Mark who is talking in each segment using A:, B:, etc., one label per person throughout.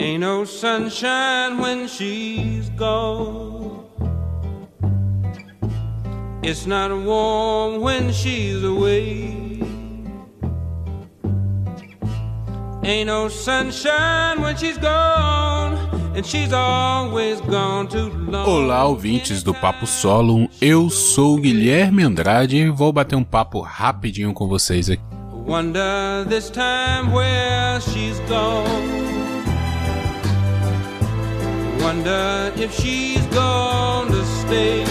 A: Ain't no sunshine when she's gone. It's not warm when she's away. Ain't no sunshine when she's gone. And she's always gone too long.
B: Olá, ouvintes do Papo Solo. Eu sou o Guilherme Andrade e vou bater um papo rapidinho com vocês aqui.
A: Wonder if she's gonna stay.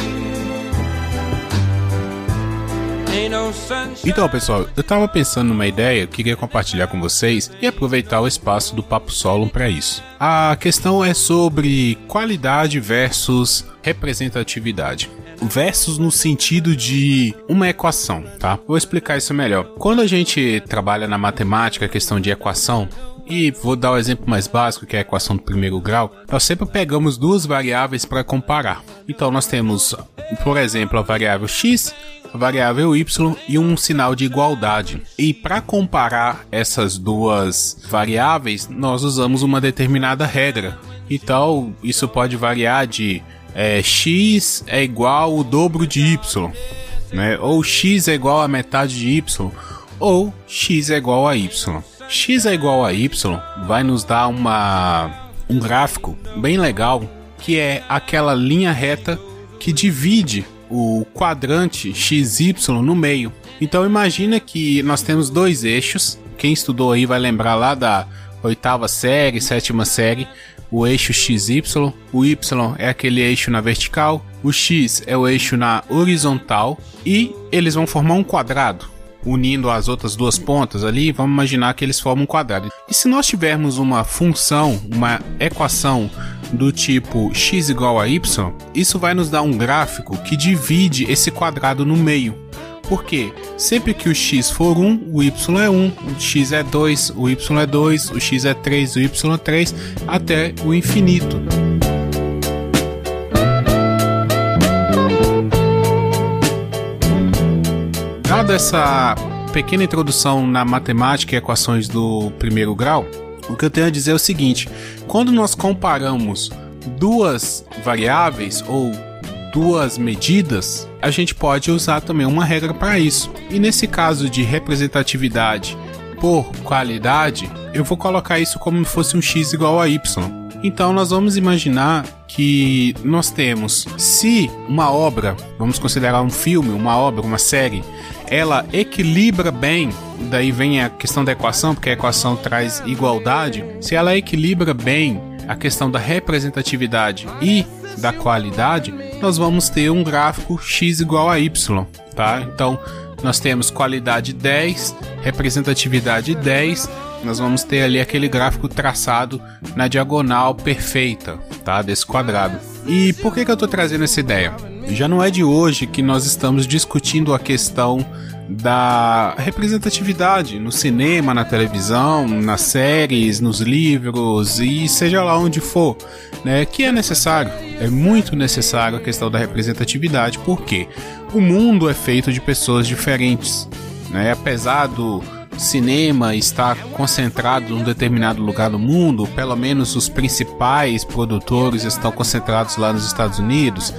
B: Então, pessoal, eu tava pensando numa ideia, queria compartilhar com vocês e aproveitar o espaço do Papo Solo para isso. A questão é sobre qualidade versus representatividade. Versus no sentido de uma equação, tá? Vou explicar isso melhor. Quando a gente trabalha na matemática, a questão de equação, e vou dar o exemplo mais básico, que é a equação do primeiro grau, nós sempre pegamos duas variáveis para comparar. Então nós temos, por exemplo, a variável x, a variável y e um sinal de igualdade. E para comparar essas duas variáveis, nós usamos uma determinada regra. Então isso pode variar de é, x é igual o dobro de y, né? ou x é igual a metade de y, ou x é igual a y x é igual a y vai nos dar uma um gráfico bem legal que é aquela linha reta que divide o quadrante xy no meio. Então imagina que nós temos dois eixos. Quem estudou aí vai lembrar lá da oitava série, sétima série, o eixo XY, o Y é aquele eixo na vertical, o X é o eixo na horizontal e eles vão formar um quadrado unindo as outras duas pontas ali, vamos imaginar que eles formam um quadrado. E se nós tivermos uma função, uma equação do tipo x igual a y, isso vai nos dar um gráfico que divide esse quadrado no meio. Porque sempre que o x for 1, o y é 1, o x é 2, o y é 2, o x é 3, o y é 3, até o infinito. Dada essa pequena introdução na matemática e equações do primeiro grau, o que eu tenho a dizer é o seguinte: quando nós comparamos duas variáveis ou duas medidas, a gente pode usar também uma regra para isso. E nesse caso de representatividade por qualidade, eu vou colocar isso como se fosse um x igual a y. Então nós vamos imaginar que nós temos, se uma obra, vamos considerar um filme, uma obra, uma série, ela equilibra bem, daí vem a questão da equação, porque a equação traz igualdade, se ela equilibra bem a questão da representatividade e da qualidade, nós vamos ter um gráfico x igual a y, tá? Então, nós temos qualidade 10, representatividade 10, nós vamos ter ali aquele gráfico traçado na diagonal perfeita, tá? Desse quadrado. E por que, que eu estou trazendo essa ideia? Já não é de hoje que nós estamos discutindo a questão da representatividade no cinema, na televisão, nas séries, nos livros e seja lá onde for, né? Que é necessário, é muito necessário a questão da representatividade, porque o mundo é feito de pessoas diferentes, né? Apesar do cinema está concentrado num determinado lugar do mundo, pelo menos os principais produtores estão concentrados lá nos Estados Unidos.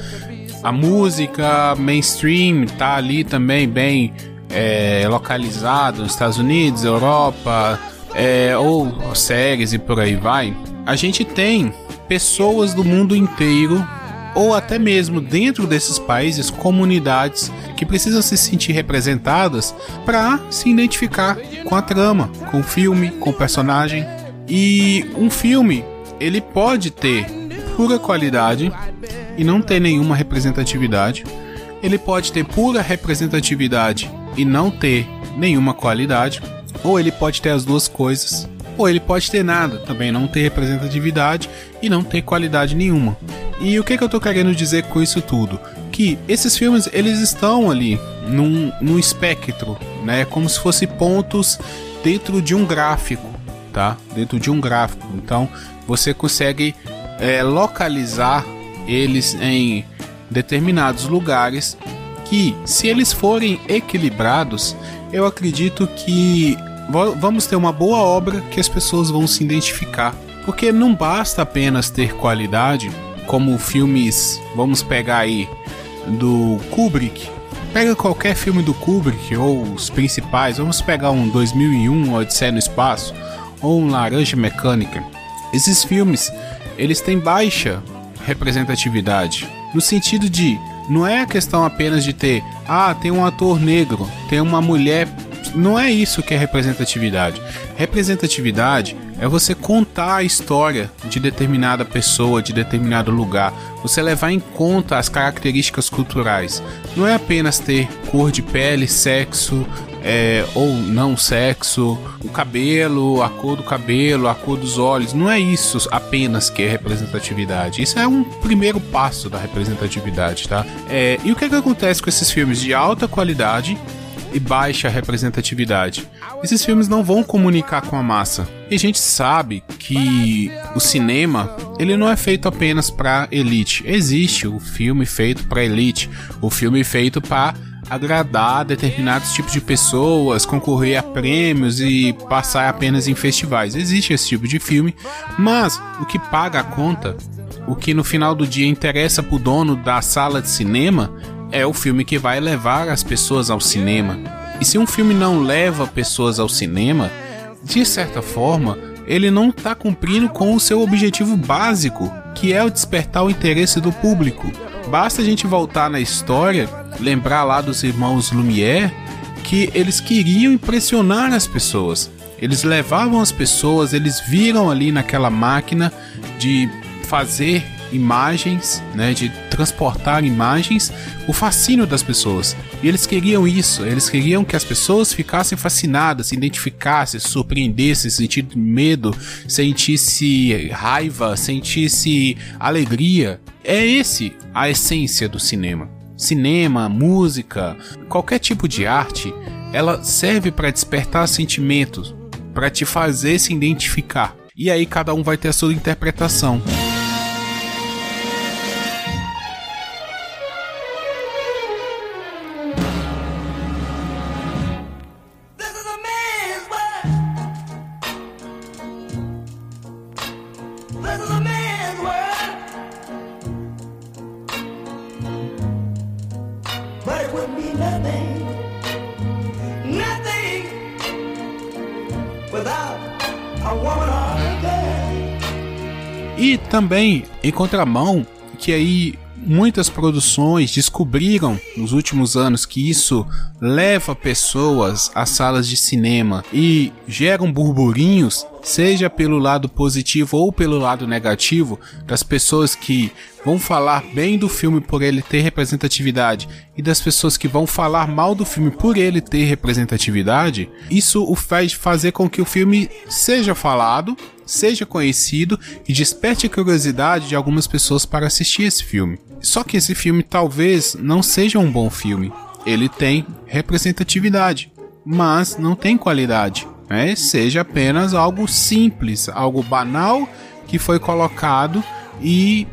B: A música mainstream está ali também bem é, localizado nos Estados Unidos, Europa, é, ou séries e por aí vai. A gente tem pessoas do mundo inteiro ou até mesmo dentro desses países comunidades que precisam se sentir representadas para se identificar com a trama, com o filme, com o personagem. E um filme, ele pode ter pura qualidade e não ter nenhuma representatividade. Ele pode ter pura representatividade e não ter nenhuma qualidade, ou ele pode ter as duas coisas, ou ele pode ter nada, também não ter representatividade e não ter qualidade nenhuma. E o que, que eu tô querendo dizer com isso tudo? Que esses filmes, eles estão ali num, num espectro, né? Como se fossem pontos dentro de um gráfico, tá? Dentro de um gráfico. Então, você consegue é, localizar eles em determinados lugares que, se eles forem equilibrados, eu acredito que vamos ter uma boa obra que as pessoas vão se identificar Porque não basta apenas ter qualidade, como filmes, vamos pegar aí, do Kubrick. Pega qualquer filme do Kubrick, ou os principais, vamos pegar um 2001, Odisseia no Espaço, ou um Laranja Mecânica. Esses filmes, eles têm baixa representatividade, no sentido de não é a questão apenas de ter, ah, tem um ator negro, tem uma mulher. Não é isso que é representatividade. Representatividade é você contar a história de determinada pessoa, de determinado lugar, você levar em conta as características culturais. Não é apenas ter cor de pele, sexo é, ou não sexo, o cabelo, a cor do cabelo, a cor dos olhos. Não é isso apenas que é representatividade. Isso é um primeiro passo da representatividade, tá? É, e o que, é que acontece com esses filmes de alta qualidade? e baixa representatividade. Esses filmes não vão comunicar com a massa. E a gente sabe que o cinema, ele não é feito apenas para elite. Existe o filme feito para elite, o filme feito para agradar determinados tipos de pessoas, concorrer a prêmios e passar apenas em festivais. Existe esse tipo de filme, mas o que paga a conta, o que no final do dia interessa pro dono da sala de cinema é o filme que vai levar as pessoas ao cinema. E se um filme não leva pessoas ao cinema, de certa forma, ele não está cumprindo com o seu objetivo básico, que é o despertar o interesse do público. Basta a gente voltar na história, lembrar lá dos irmãos Lumière, que eles queriam impressionar as pessoas. Eles levavam as pessoas, eles viram ali naquela máquina de fazer imagens, né, de transportar imagens, o fascínio das pessoas. E eles queriam isso, eles queriam que as pessoas ficassem fascinadas, se identificassem, se surpreendessem, sentissem medo, sentisse raiva, sentisse alegria. É esse a essência do cinema. Cinema, música, qualquer tipo de arte, ela serve para despertar sentimentos, para te fazer se identificar. E aí cada um vai ter a sua interpretação. Também, em contramão, que aí muitas produções descobriram nos últimos anos que isso leva pessoas às salas de cinema e geram burburinhos, seja pelo lado positivo ou pelo lado negativo, das pessoas que vão falar bem do filme por ele ter representatividade e das pessoas que vão falar mal do filme por ele ter representatividade, isso o faz fazer com que o filme seja falado seja conhecido e desperte a curiosidade de algumas pessoas para assistir esse filme. Só que esse filme talvez não seja um bom filme. Ele tem representatividade, mas não tem qualidade. Né? Seja apenas algo simples, algo banal que foi colocado e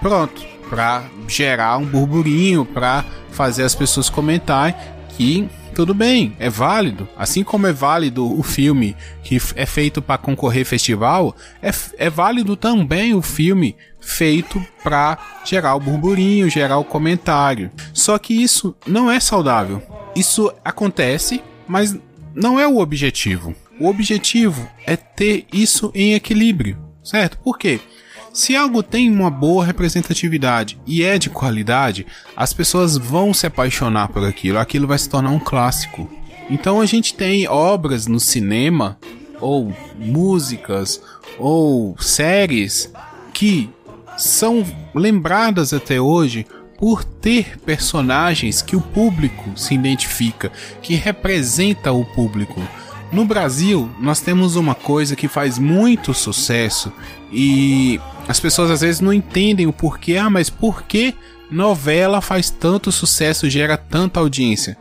B: pronto, para gerar um burburinho, para fazer as pessoas comentarem que tudo bem, é válido. Assim como é válido o filme que é feito para concorrer festival, é, é válido também o filme feito para gerar o burburinho, gerar o comentário. Só que isso não é saudável. Isso acontece, mas não é o objetivo. O objetivo é ter isso em equilíbrio, certo? Por quê? Se algo tem uma boa representatividade e é de qualidade, as pessoas vão se apaixonar por aquilo, aquilo vai se tornar um clássico. Então a gente tem obras no cinema, ou músicas, ou séries que são lembradas até hoje por ter personagens que o público se identifica, que representa o público. No Brasil, nós temos uma coisa que faz muito sucesso e as pessoas às vezes não entendem o porquê. Ah, mas por que novela faz tanto sucesso, gera tanta audiência?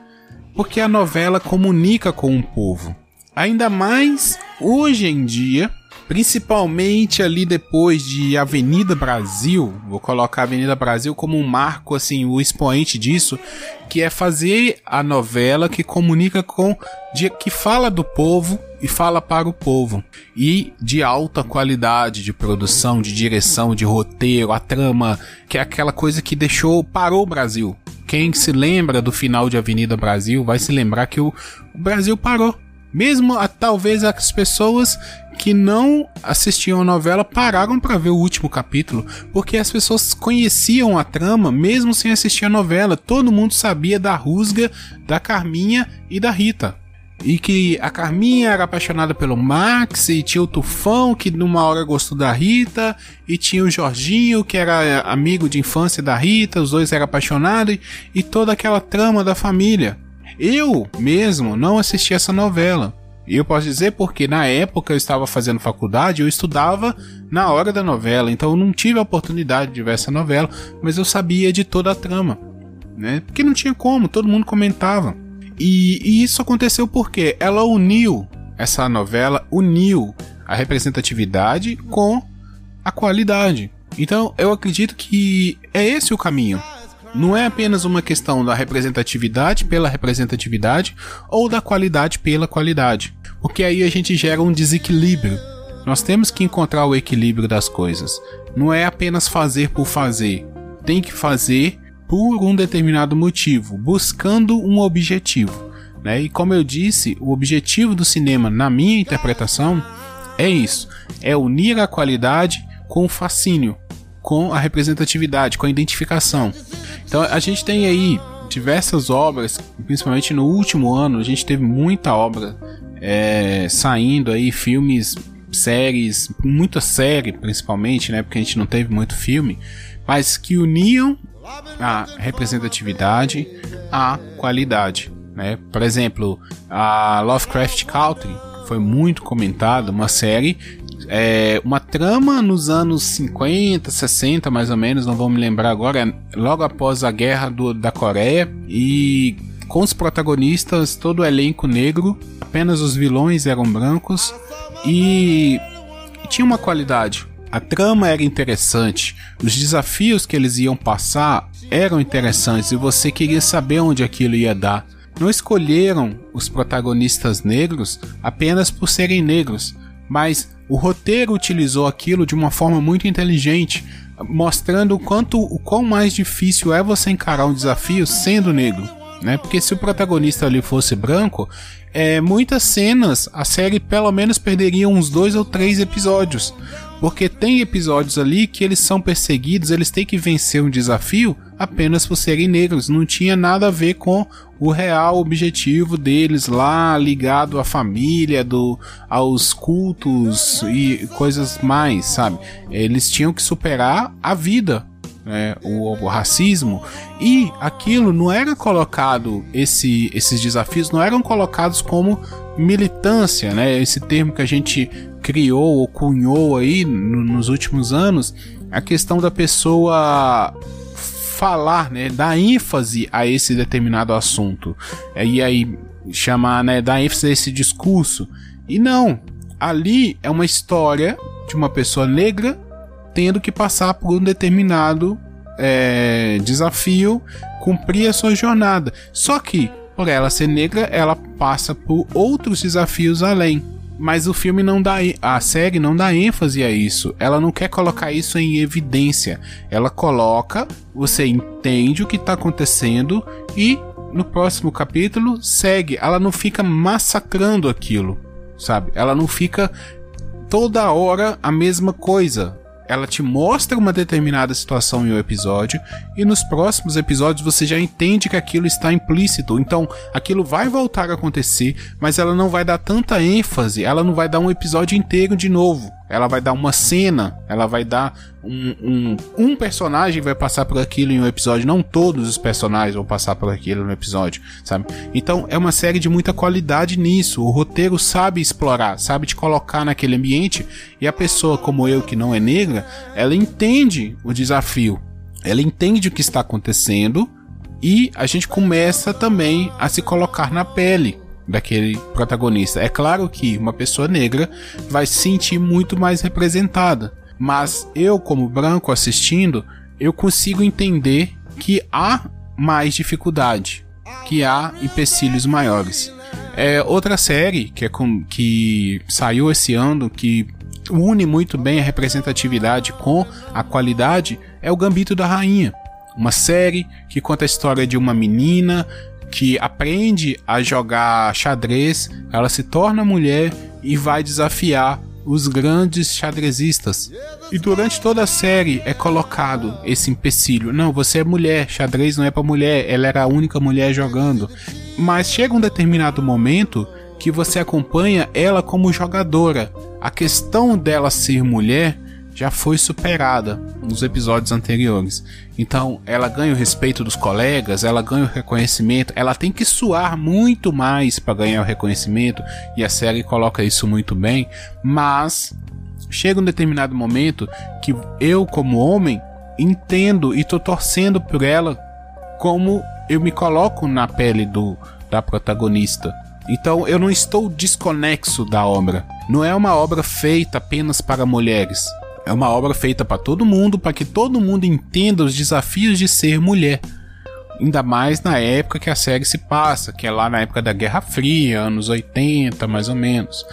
B: Porque a novela comunica com o povo. Ainda mais hoje em dia, Principalmente ali depois de Avenida Brasil, vou colocar Avenida Brasil como um marco, assim, o expoente disso, que é fazer a novela que comunica com, que fala do povo e fala para o povo. E de alta qualidade de produção, de direção, de roteiro, a trama, que é aquela coisa que deixou, parou o Brasil. Quem se lembra do final de Avenida Brasil vai se lembrar que o, o Brasil parou. Mesmo a, talvez as pessoas que não assistiam a novela pararam para ver o último capítulo, porque as pessoas conheciam a trama mesmo sem assistir a novela. Todo mundo sabia da rusga da Carminha e da Rita. E que a Carminha era apaixonada pelo Max, e tinha o Tufão, que numa hora gostou da Rita, e tinha o Jorginho, que era amigo de infância da Rita, os dois eram apaixonados, e, e toda aquela trama da família. Eu mesmo não assisti essa novela. E eu posso dizer porque na época eu estava fazendo faculdade, eu estudava na hora da novela, então eu não tive a oportunidade de ver essa novela, mas eu sabia de toda a trama, né? Porque não tinha como, todo mundo comentava. E, e isso aconteceu porque ela uniu, essa novela uniu a representatividade com a qualidade. Então eu acredito que é esse o caminho. Não é apenas uma questão da representatividade pela representatividade ou da qualidade pela qualidade, porque aí a gente gera um desequilíbrio. Nós temos que encontrar o equilíbrio das coisas. Não é apenas fazer por fazer. Tem que fazer por um determinado motivo, buscando um objetivo. Né? E como eu disse, o objetivo do cinema, na minha interpretação, é isso: é unir a qualidade com o fascínio, com a representatividade, com a identificação. Então a gente tem aí diversas obras, principalmente no último ano, a gente teve muita obra é, saindo aí, filmes, séries, muita série principalmente, né? Porque a gente não teve muito filme, mas que uniam a representatividade à qualidade. Né? Por exemplo, a Lovecraft Country foi muito comentada, uma série é, uma trama nos anos 50, 60 mais ou menos, não vou me lembrar agora, logo após a guerra do, da Coreia e com os protagonistas, todo o elenco negro, apenas os vilões eram brancos e tinha uma qualidade. A trama era interessante, os desafios que eles iam passar eram interessantes e você queria saber onde aquilo ia dar. Não escolheram os protagonistas negros apenas por serem negros, mas o roteiro utilizou aquilo de uma forma muito inteligente, mostrando o quanto o quão mais difícil é você encarar um desafio sendo negro, né? Porque se o protagonista ali fosse branco, é, muitas cenas a série pelo menos perderia uns dois ou três episódios, porque tem episódios ali que eles são perseguidos, eles têm que vencer um desafio apenas por serem negros, não tinha nada a ver com o real objetivo deles lá ligado à família, do, aos cultos e coisas mais, sabe? Eles tinham que superar a vida, né? o, o, racismo e aquilo não era colocado esse, esses desafios não eram colocados como militância, né? Esse termo que a gente criou ou cunhou aí no, nos últimos anos, a questão da pessoa falar, né, dar ênfase a esse determinado assunto. E aí chamar, né, dar ênfase a esse discurso. E não, ali é uma história de uma pessoa negra tendo que passar por um determinado é, desafio, cumprir a sua jornada. Só que, por ela ser negra, ela passa por outros desafios além. Mas o filme não dá. A série não dá ênfase a isso. Ela não quer colocar isso em evidência. Ela coloca, você entende o que está acontecendo e no próximo capítulo segue. Ela não fica massacrando aquilo, sabe? Ela não fica toda hora a mesma coisa ela te mostra uma determinada situação em um episódio e nos próximos episódios você já entende que aquilo está implícito. Então, aquilo vai voltar a acontecer, mas ela não vai dar tanta ênfase, ela não vai dar um episódio inteiro de novo. Ela vai dar uma cena, ela vai dar um, um, um personagem vai passar por aquilo em um episódio, não todos os personagens vão passar por aquilo no episódio, sabe? Então é uma série de muita qualidade nisso. O roteiro sabe explorar, sabe te colocar naquele ambiente e a pessoa como eu que não é negra, ela entende o desafio, ela entende o que está acontecendo e a gente começa também a se colocar na pele daquele protagonista. É claro que uma pessoa negra vai se sentir muito mais representada, mas eu, como branco assistindo, eu consigo entender que há mais dificuldade, que há empecilhos maiores. É outra série que, é com, que saiu esse ano que une muito bem a representatividade com a qualidade é o Gambito da Rainha. Uma série que conta a história de uma menina que aprende a jogar xadrez, ela se torna mulher e vai desafiar os grandes xadrezistas. E durante toda a série é colocado esse empecilho. Não, você é mulher, xadrez não é para mulher, ela era a única mulher jogando. Mas chega um determinado momento que você acompanha ela como jogadora. A questão dela ser mulher já foi superada nos episódios anteriores. Então, ela ganha o respeito dos colegas, ela ganha o reconhecimento, ela tem que suar muito mais para ganhar o reconhecimento, e a série coloca isso muito bem, mas chega um determinado momento que eu, como homem, entendo e tô torcendo por ela como eu me coloco na pele do da protagonista. Então eu não estou desconexo da obra. Não é uma obra feita apenas para mulheres. É uma obra feita para todo mundo, para que todo mundo entenda os desafios de ser mulher. Ainda mais na época que a série se passa, que é lá na época da Guerra Fria, anos 80 mais ou menos.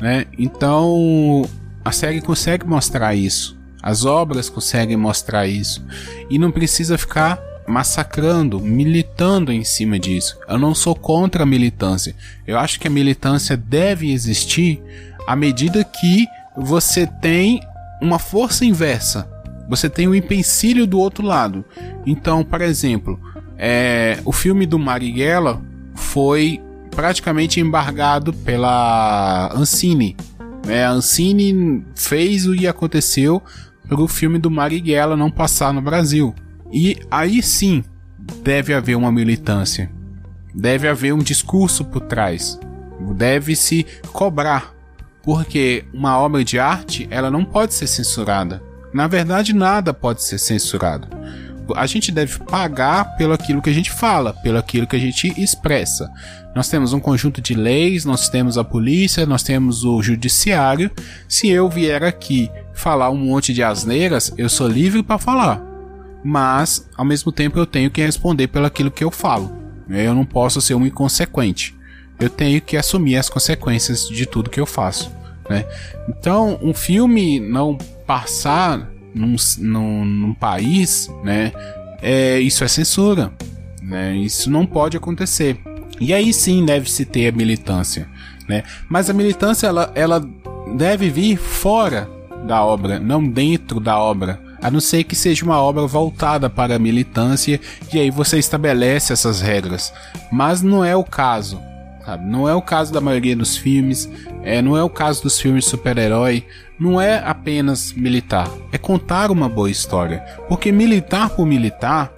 B: Né? Então a série consegue mostrar isso. As obras conseguem mostrar isso. E não precisa ficar massacrando, militando em cima disso. Eu não sou contra a militância. Eu acho que a militância deve existir à medida que você tem uma força inversa. Você tem o um empecilho do outro lado. Então, por exemplo, é, o filme do Marighella foi praticamente embargado pela Ancine. É, a Ancine fez o que aconteceu para o filme do Marighella não passar no Brasil. E aí sim deve haver uma militância, deve haver um discurso por trás, deve se cobrar porque uma obra de arte ela não pode ser censurada. Na verdade, nada pode ser censurado. A gente deve pagar pelo aquilo que a gente fala, pelo aquilo que a gente expressa. Nós temos um conjunto de leis, nós temos a polícia, nós temos o judiciário. Se eu vier aqui falar um monte de asneiras, eu sou livre para falar. Mas, ao mesmo tempo, eu tenho que responder pelo aquilo que eu falo. Eu não posso ser um inconsequente eu tenho que assumir as consequências de tudo que eu faço. Né? Então, um filme não passar num, num, num país, né, é, isso é censura. Né? Isso não pode acontecer. E aí sim deve-se ter a militância. Né? Mas a militância ela, ela deve vir fora da obra, não dentro da obra. A não ser que seja uma obra voltada para a militância e aí você estabelece essas regras. Mas não é o caso sabe? Não é o caso da maioria dos filmes, é, não é o caso dos filmes super-herói, não é apenas militar, é contar uma boa história. Porque militar por militar,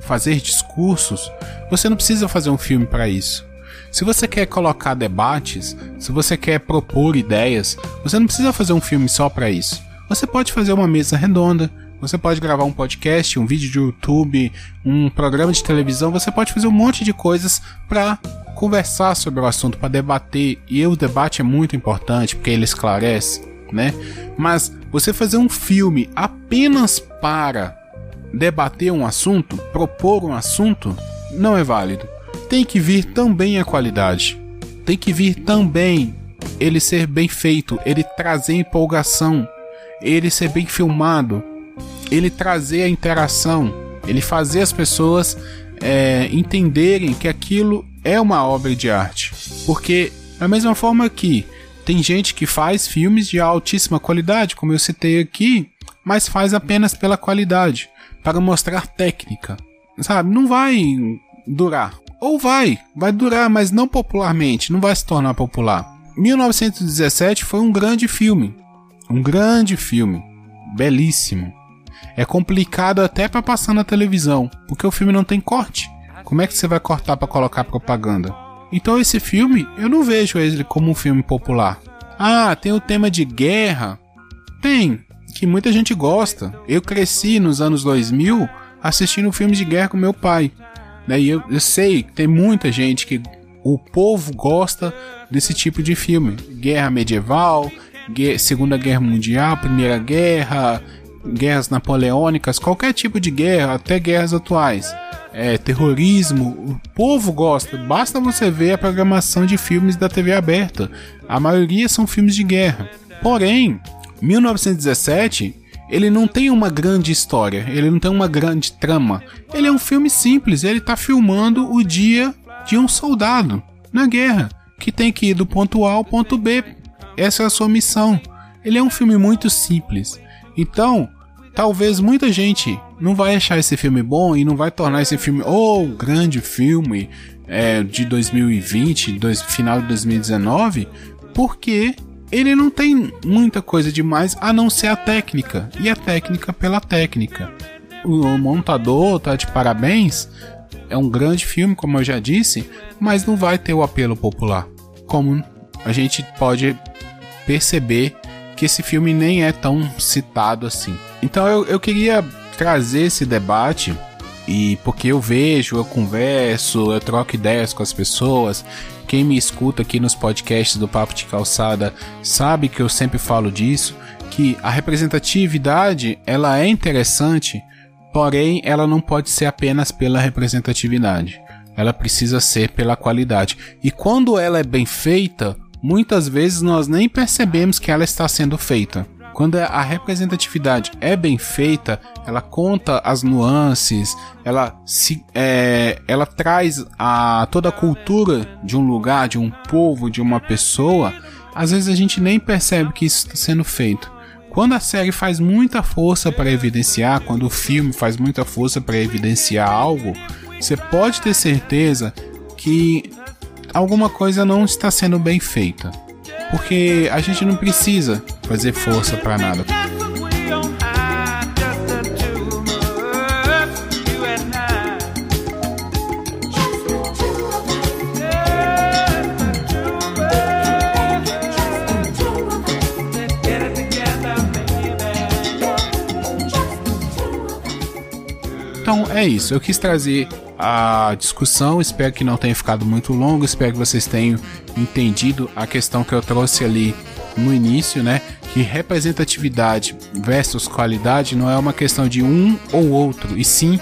B: fazer discursos, você não precisa fazer um filme para isso. Se você quer colocar debates, se você quer propor ideias, você não precisa fazer um filme só para isso. Você pode fazer uma mesa redonda, você pode gravar um podcast, um vídeo de YouTube, um programa de televisão, você pode fazer um monte de coisas para conversar sobre o assunto, para debater, e o debate é muito importante porque ele esclarece, né? Mas você fazer um filme apenas para debater um assunto, propor um assunto, não é válido. Tem que vir também a qualidade. Tem que vir também ele ser bem feito, ele trazer empolgação, ele ser bem filmado, ele trazer a interação, ele fazer as pessoas é, entenderem que aquilo é uma obra de arte. Porque, da mesma forma que tem gente que faz filmes de altíssima qualidade, como eu citei aqui, mas faz apenas pela qualidade, para mostrar técnica. Sabe? Não vai durar. Ou vai, vai durar, mas não popularmente, não vai se tornar popular. 1917 foi um grande filme. Um grande filme. Belíssimo. É complicado até para passar na televisão, porque o filme não tem corte. Como é que você vai cortar para colocar propaganda? Então esse filme, eu não vejo ele como um filme popular. Ah, tem o tema de guerra? Tem, que muita gente gosta. Eu cresci nos anos 2000 assistindo filmes de guerra com meu pai. Né? E eu, eu sei que tem muita gente que o povo gosta desse tipo de filme. Guerra medieval, Segunda Guerra Mundial, Primeira Guerra, guerras napoleônicas, qualquer tipo de guerra, até guerras atuais. É, terrorismo, o povo gosta. Basta você ver a programação de filmes da TV aberta. A maioria são filmes de guerra. Porém, 1917 ele não tem uma grande história, ele não tem uma grande trama. Ele é um filme simples, ele está filmando o dia de um soldado na guerra que tem que ir do ponto A ao ponto B. Essa é a sua missão. Ele é um filme muito simples. Então, talvez muita gente não vai achar esse filme bom e não vai tornar esse filme o oh, grande filme é, de 2020, dois, final de 2019, porque ele não tem muita coisa demais a não ser a técnica e a técnica pela técnica. O montador tá de parabéns. É um grande filme, como eu já disse, mas não vai ter o apelo popular. Como a gente pode perceber que esse filme nem é tão citado assim. Então eu, eu queria trazer esse debate e porque eu vejo, eu converso, eu troco ideias com as pessoas. Quem me escuta aqui nos podcasts do Papo de Calçada sabe que eu sempre falo disso, que a representatividade ela é interessante, porém ela não pode ser apenas pela representatividade. Ela precisa ser pela qualidade. E quando ela é bem feita, muitas vezes nós nem percebemos que ela está sendo feita. Quando a representatividade é bem feita, ela conta as nuances, ela se, é, ela traz a toda a cultura de um lugar, de um povo, de uma pessoa. Às vezes a gente nem percebe que isso está sendo feito. Quando a série faz muita força para evidenciar, quando o filme faz muita força para evidenciar algo, você pode ter certeza que alguma coisa não está sendo bem feita porque a gente não precisa fazer força para nada. Então é isso, eu quis trazer a discussão. Espero que não tenha ficado muito longo. Espero que vocês tenham entendido a questão que eu trouxe ali no início, né? Que representatividade versus qualidade não é uma questão de um ou outro, e sim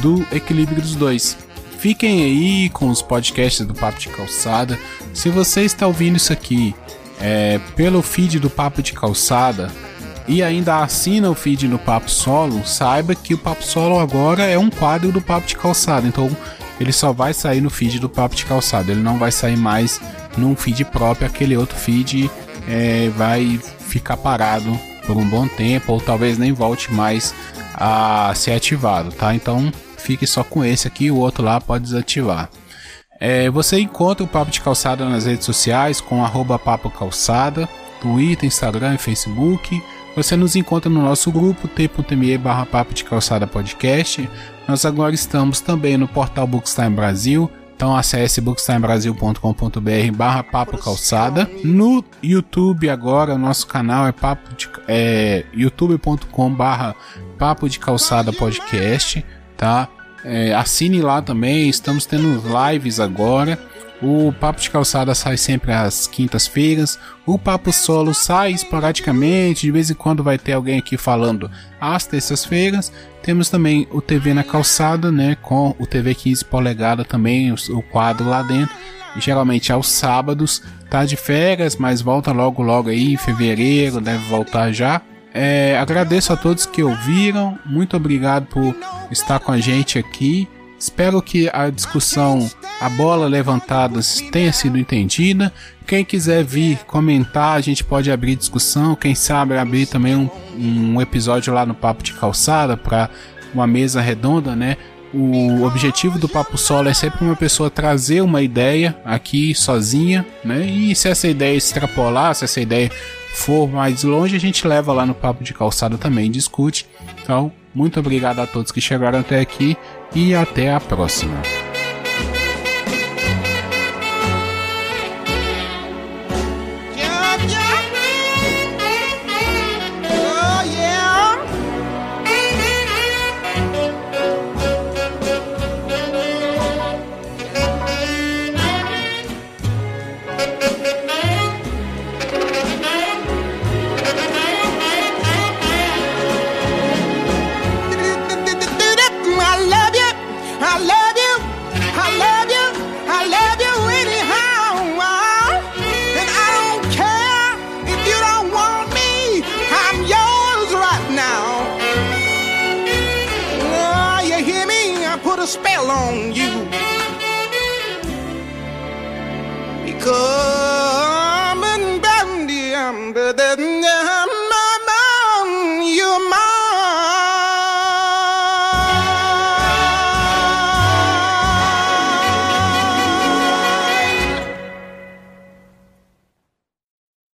B: do equilíbrio dos dois. Fiquem aí com os podcasts do Papo de Calçada. Se você está ouvindo isso aqui é, pelo feed do Papo de Calçada, e ainda assina o feed no Papo Solo, saiba que o Papo Solo agora é um quadro do Papo de Calçada. Então ele só vai sair no feed do Papo de Calçada. Ele não vai sair mais num feed próprio. Aquele outro feed é, vai ficar parado por um bom tempo ou talvez nem volte mais a ser ativado, tá? Então fique só com esse aqui, o outro lá pode desativar. É, você encontra o Papo de Calçada nas redes sociais com Papo Calçada, Twitter, Instagram e Facebook. Você nos encontra no nosso grupo t.me barra papo de calçada podcast. Nós agora estamos também no portal Bookstime Brasil. Então acesse bookstimebrasil.com.br barra papo calçada. No YouTube agora, nosso canal é papo de, é, youtube.com barra papo de calçada podcast, tá? É, assine lá também, estamos tendo lives agora. O Papo de Calçada sai sempre às quintas-feiras. O Papo Solo sai esporadicamente, de vez em quando vai ter alguém aqui falando às terças-feiras. Temos também o TV na Calçada, né, com o TV 15 polegada também, o quadro lá dentro. Geralmente aos sábados, tá de férias, mas volta logo logo aí em fevereiro, deve voltar já. É, agradeço a todos que ouviram, muito obrigado por estar com a gente aqui. Espero que a discussão, a bola levantada tenha sido entendida. Quem quiser vir comentar, a gente pode abrir discussão. Quem sabe abrir também um, um episódio lá no Papo de Calçada para uma mesa redonda, né? O objetivo do Papo Solo é sempre uma pessoa trazer uma ideia aqui sozinha, né? E se essa ideia extrapolar, se essa ideia for mais longe, a gente leva lá no Papo de Calçada também, discute. Então, muito obrigado a todos que chegaram até aqui e até a próxima.